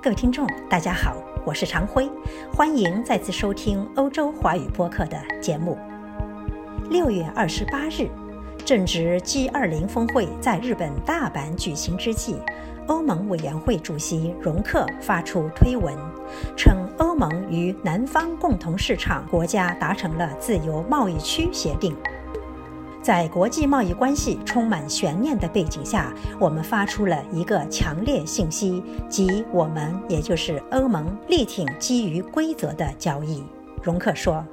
各位听众，大家好，我是常辉，欢迎再次收听欧洲华语播客的节目。六月二十八日，正值 G20 峰会在日本大阪举行之际，欧盟委员会主席容克发出推文，称欧盟与南方共同市场国家达成了自由贸易区协定。在国际贸易关系充满悬念的背景下，我们发出了一个强烈信息，即我们，也就是欧盟，力挺基于规则的交易。容克说，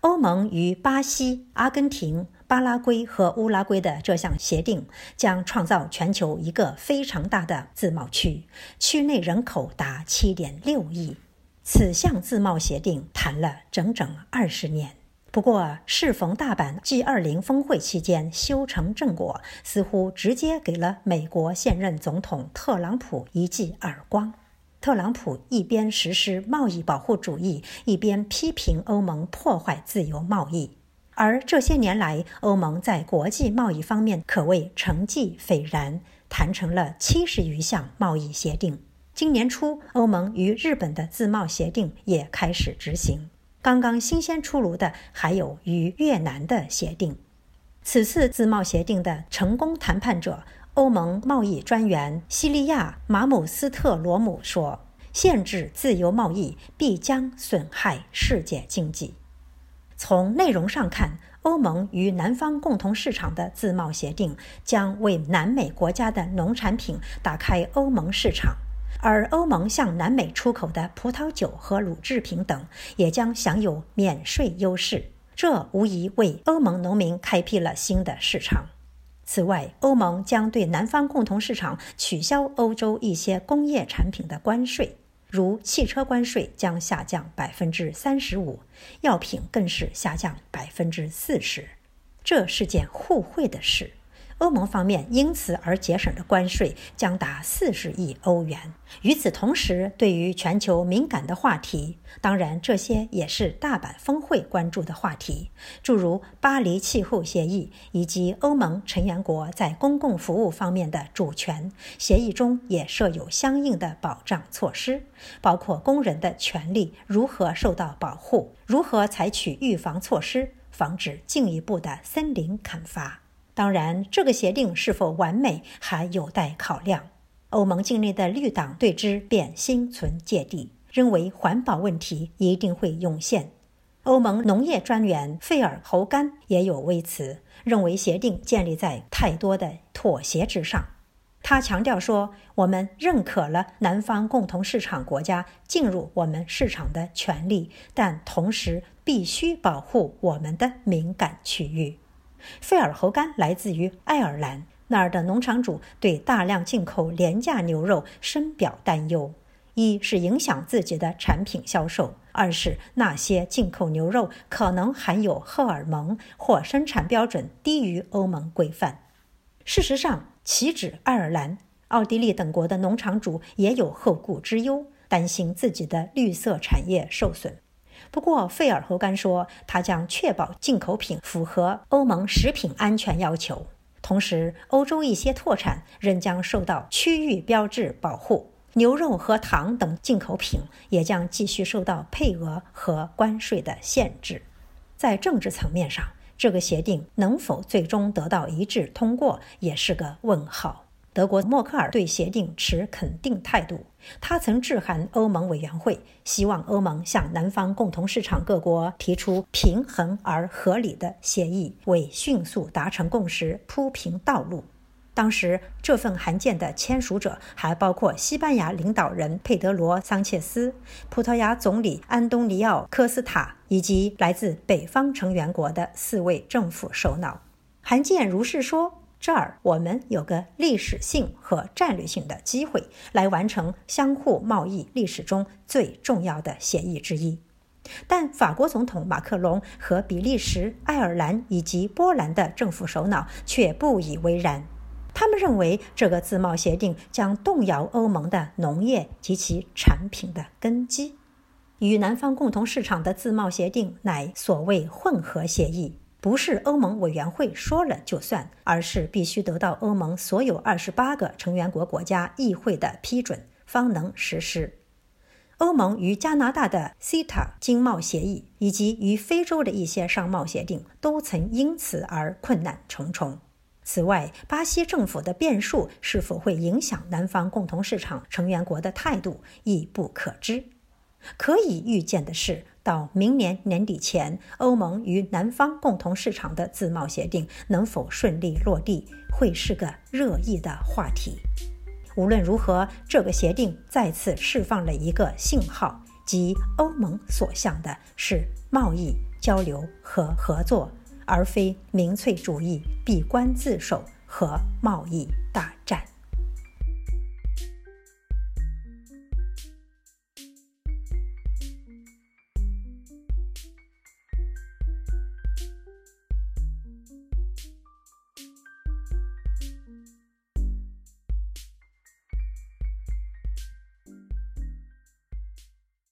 欧盟与巴西、阿根廷、巴拉圭和乌拉圭的这项协定将创造全球一个非常大的自贸区，区内人口达7.6亿。此项自贸协定谈了整整二十年。不过，适逢大阪 G20 峰会期间修成正果，似乎直接给了美国现任总统特朗普一记耳光。特朗普一边实施贸易保护主义，一边批评欧盟破坏自由贸易。而这些年来，欧盟在国际贸易方面可谓成绩斐然，谈成了七十余项贸易协定。今年初，欧盟与日本的自贸协定也开始执行。刚刚新鲜出炉的还有与越南的协定。此次自贸协定的成功谈判者，欧盟贸易专员西利亚·马姆斯特罗姆说：“限制自由贸易必将损害世界经济。”从内容上看，欧盟与南方共同市场的自贸协定将为南美国家的农产品打开欧盟市场。而欧盟向南美出口的葡萄酒和乳制品等也将享有免税优势，这无疑为欧盟农民开辟了新的市场。此外，欧盟将对南方共同市场取消欧洲一些工业产品的关税，如汽车关税将下降百分之三十五，药品更是下降百分之四十，这是件互惠的事。欧盟方面因此而节省的关税将达四十亿欧元。与此同时，对于全球敏感的话题，当然这些也是大阪峰会关注的话题，诸如巴黎气候协议以及欧盟成员国在公共服务方面的主权。协议中也设有相应的保障措施，包括工人的权利如何受到保护，如何采取预防措施，防止进一步的森林砍伐。当然，这个协定是否完美还有待考量。欧盟境内的绿党对之便心存芥蒂，认为环保问题一定会涌现。欧盟农业专员费尔侯甘也有微词，认为协定建立在太多的妥协之上。他强调说：“我们认可了南方共同市场国家进入我们市场的权利，但同时必须保护我们的敏感区域。”费尔侯甘来自于爱尔兰，那儿的农场主对大量进口廉价牛肉深表担忧：一是影响自己的产品销售；二是那些进口牛肉可能含有荷尔蒙或生产标准低于欧盟规范。事实上，岂止爱尔兰、奥地利等国的农场主也有后顾之忧，担心自己的绿色产业受损。不过，费尔侯甘说，他将确保进口品符合欧盟食品安全要求，同时，欧洲一些特产仍将受到区域标志保护，牛肉和糖等进口品也将继续受到配额和关税的限制。在政治层面上，这个协定能否最终得到一致通过，也是个问号。德国默克尔对协定持肯定态度。他曾致函欧盟委员会，希望欧盟向南方共同市场各国提出平衡而合理的协议，为迅速达成共识铺平道路。当时，这份函件的签署者还包括西班牙领导人佩德罗·桑切斯、葡萄牙总理安东尼奥·科斯塔以及来自北方成员国的四位政府首脑。函件如是说。这儿我们有个历史性和战略性的机会，来完成相互贸易历史中最重要的协议之一。但法国总统马克龙和比利时、爱尔兰以及波兰的政府首脑却不以为然。他们认为这个自贸协定将动摇欧盟的农业及其产品的根基。与南方共同市场的自贸协定乃所谓混合协议。不是欧盟委员会说了就算，而是必须得到欧盟所有二十八个成员国国家议会的批准，方能实施。欧盟与加拿大的 CETA 经贸协议，以及与非洲的一些商贸协定，都曾因此而困难重重。此外，巴西政府的变数是否会影响南方共同市场成员国的态度，亦不可知。可以预见的是，到明年年底前，欧盟与南方共同市场的自贸协定能否顺利落地，会是个热议的话题。无论如何，这个协定再次释放了一个信号，即欧盟所向的是贸易交流和合作，而非民粹主义闭关自守和贸易大战。